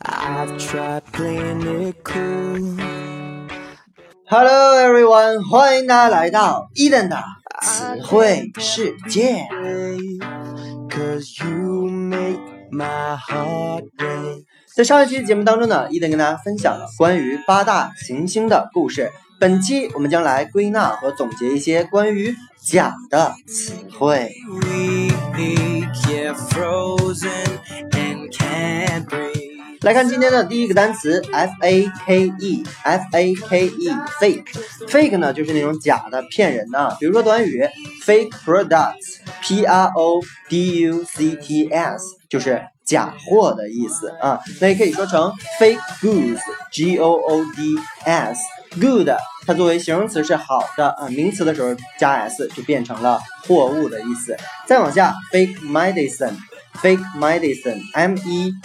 I've tried playing it cool. Hello everyone，欢迎大家来到伊登的词汇世界。Cause you make my heart break. 在上一期节目当中呢，伊登跟大家分享了关于八大行星的故事。本期我们将来归纳和总结一些关于假的词汇。来看今天的第一个单词 f a k e f a k e fake fake 呢就是那种假的骗人的，比如说短语 fake products p r o d u c t s 就是假货的意思啊，那也可以说成 fake goods g o o d s good 它作为形容词是好的啊，名词的时候加 s 就变成了货物的意思。再往下 fake medicine。Fake medicine, M-E-D-I-C-I-N-E,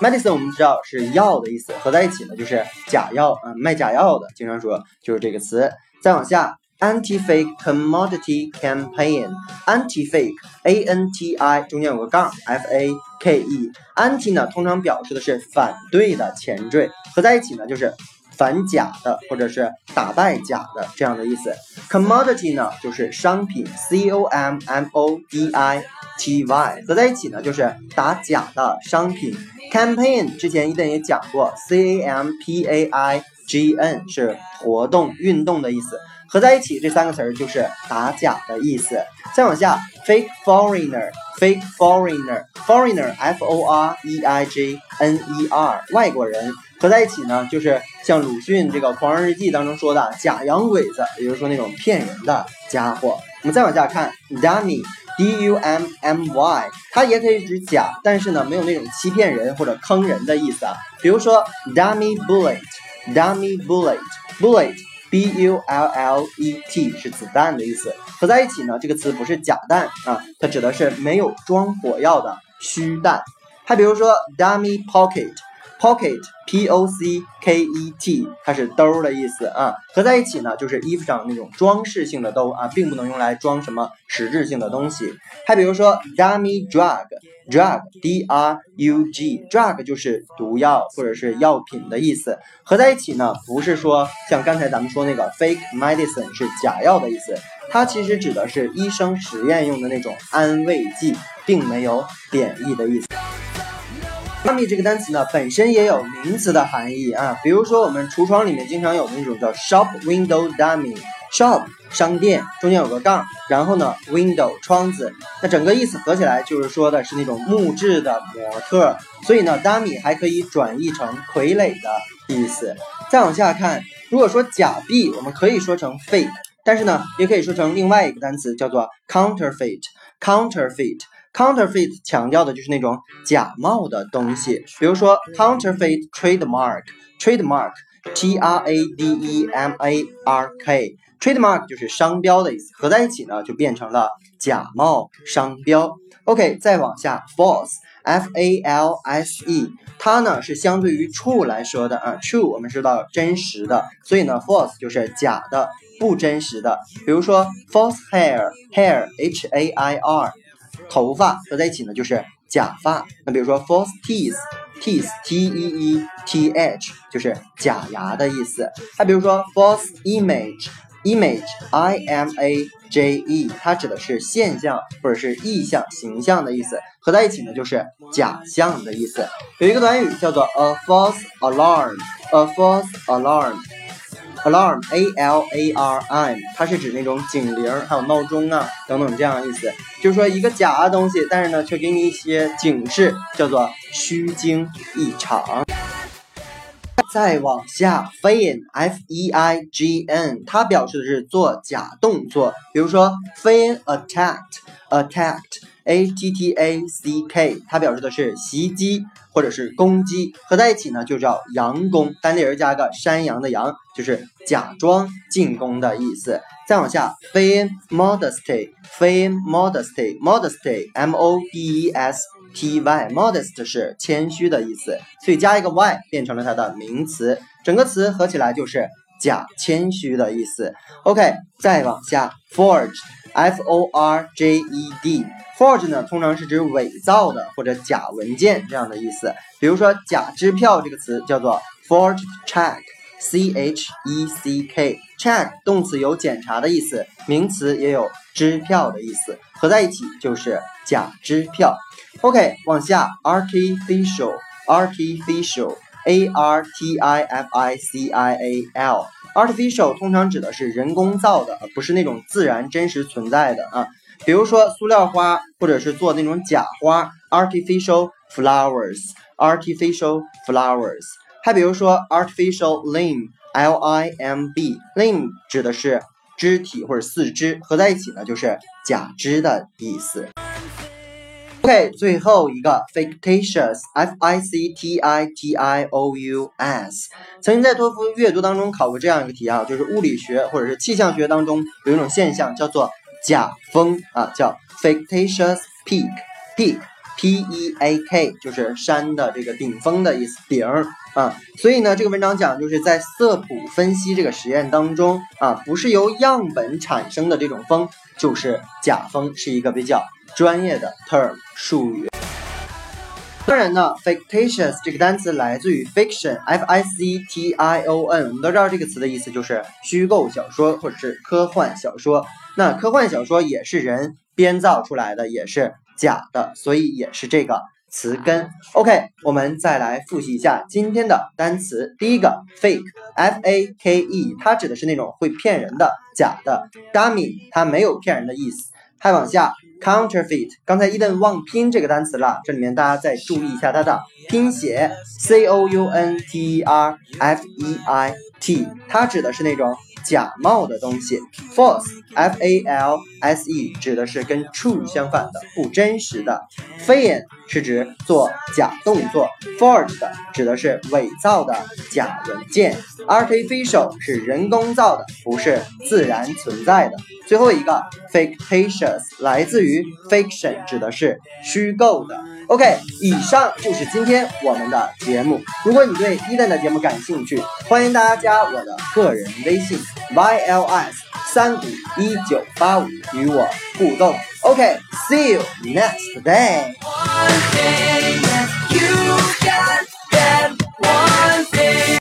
medicine 我们知道是药的意思，合在一起呢就是假药啊、卖假药的，经常说就是这个词。再往下，anti-fake commodity campaign, anti-fake, A-N-T-I 中间有个杠，F-A-K-E, anti 呢通常表示的是反对的前缀，合在一起呢就是。反假的，或者是打败假的这样的意思。Commodity 呢，就是商品，C O M M O D I T Y，合在一起呢就是打假的商品。Campaign 之前一定也讲过，C A M P A I G N 是活动、运动的意思，合在一起这三个词儿就是打假的意思。再往下，fake foreigner，fake foreigner，foreigner，F O R E I G N E R，外国人。合在一起呢，就是像鲁迅这个《狂人日记》当中说的假洋鬼子，也就是说那种骗人的家伙。我们再往下看，dummy，D U M M Y，它也可以指假，但是呢没有那种欺骗人或者坑人的意思啊。比如说 dummy bullet dummy bulletbulletbullet 是子弹的意思。合在一起呢这个词不是假弹啊它指的是没有装火药的虚弹。还比如说 dummy pocket Pocket, P-O-C-K-E-T，它是兜的意思啊，合在一起呢就是衣服上那种装饰性的兜啊，并不能用来装什么实质性的东西。还比如说 dummy drug, drug, D-R-U-G, drug 就是毒药或者是药品的意思。合在一起呢，不是说像刚才咱们说那个 fake medicine 是假药的意思，它其实指的是医生实验用的那种安慰剂，并没有贬义的意思。Dummy 这个单词呢，本身也有名词的含义啊，比如说我们橱窗里面经常有那种叫 shop window dummy，shop 商店中间有个杠，然后呢 window 窗子，那整个意思合起来就是说的是那种木质的模特，所以呢 dummy 还可以转译成傀儡的意思。再往下看，如果说假币，我们可以说成 fake，但是呢也可以说成另外一个单词叫做 counterfeit，counterfeit。Counterfeit 强调的就是那种假冒的东西，比如说 counterfeit trademark，trademark，T R A D E M A R K，trademark 就是商标的意思，合在一起呢就变成了假冒商标。OK，再往下，false，F A L S E，它呢是相对于 true 来说的啊，true 我们知道真实的，所以呢 false 就是假的、不真实的。比如说 false hair，hair，H A I R。头发合在一起呢，就是假发。那比如说 false teeth，teeth，T E E T H，就是假牙的意思。还比如说 false image，image，I M A J E，它指的是现象或者是意象、形象的意思。合在一起呢，就是假象的意思。有一个短语叫做 a false alarm，a false alarm。Alarm, A L A R M，它是指那种警铃，还有闹钟啊等等这样的意思，就是说一个假的东西，但是呢却给你一些警示，叫做虚惊一场。再往下，fein F E I G N，它表示的是做假动作，比如说 fein attacked, attacked。A T T A C K，它表示的是袭击或者是攻击，合在一起呢就叫佯攻，单立人加个山羊的羊，就是假装进攻的意思。再往下，feign modesty，feign modesty，modesty，M O D E S T Y，modest 是谦虚的意思，所以加一个 y 变成了它的名词，整个词合起来就是假谦虚的意思。OK，再往下，forge，F O R J E D。Forge 呢，通常是指伪造的或者假文件这样的意思。比如说，假支票这个词叫做 forged check，c h e c k，check 动词有检查的意思，名词也有支票的意思，合在一起就是假支票。OK，往下，artificial，artificial，a r t i f i c i a l，artificial 通常指的是人工造的，而不是那种自然真实存在的啊。比如说塑料花，或者是做那种假花，artificial flowers，artificial flowers。还比如说 artificial limb，l i m b，limb 指的是肢体或者四肢，合在一起呢就是假肢的意思。OK，最后一个 fictitious，f i c t i t i o u s。曾经在托福阅读当中考过这样一个题啊，就是物理学或者是气象学当中有一种现象叫做。假峰啊，叫 fictitious peak，peak，p e a k，就是山的这个顶峰的意思，顶啊。所以呢，这个文章讲就是在色谱分析这个实验当中啊，不是由样本产生的这种峰，就是假峰，是一个比较专业的 term 术语。当然呢，fictitious 这个单词来自于 fiction，f i c t i o n，我们都知道这个词的意思就是虚构小说或者是科幻小说。那科幻小说也是人编造出来的，也是假的，所以也是这个词根。OK，我们再来复习一下今天的单词。第一个 fake，f a k e，它指的是那种会骗人的、假的。dummy，它没有骗人的意思。还往下，counterfeit，刚才伊登忘拼这个单词了，这里面大家再注意一下它的拼写，c o u n t e r f e i t，它指的是那种。假冒的东西，false，f a l s e，指的是跟 true 相反的，不真实的。feign 是指做假动作，forged 指的是伪造的假文件，artificial 是人工造的，不是自然存在的。最后一个 fictitious 来自于 fiction，指的是虚构的。OK，以上就是今天我们的节目。如果你对伊登的节目感兴趣，欢迎大家加我的个人微信 yls 三五一九八五与我互动。OK，see you next day。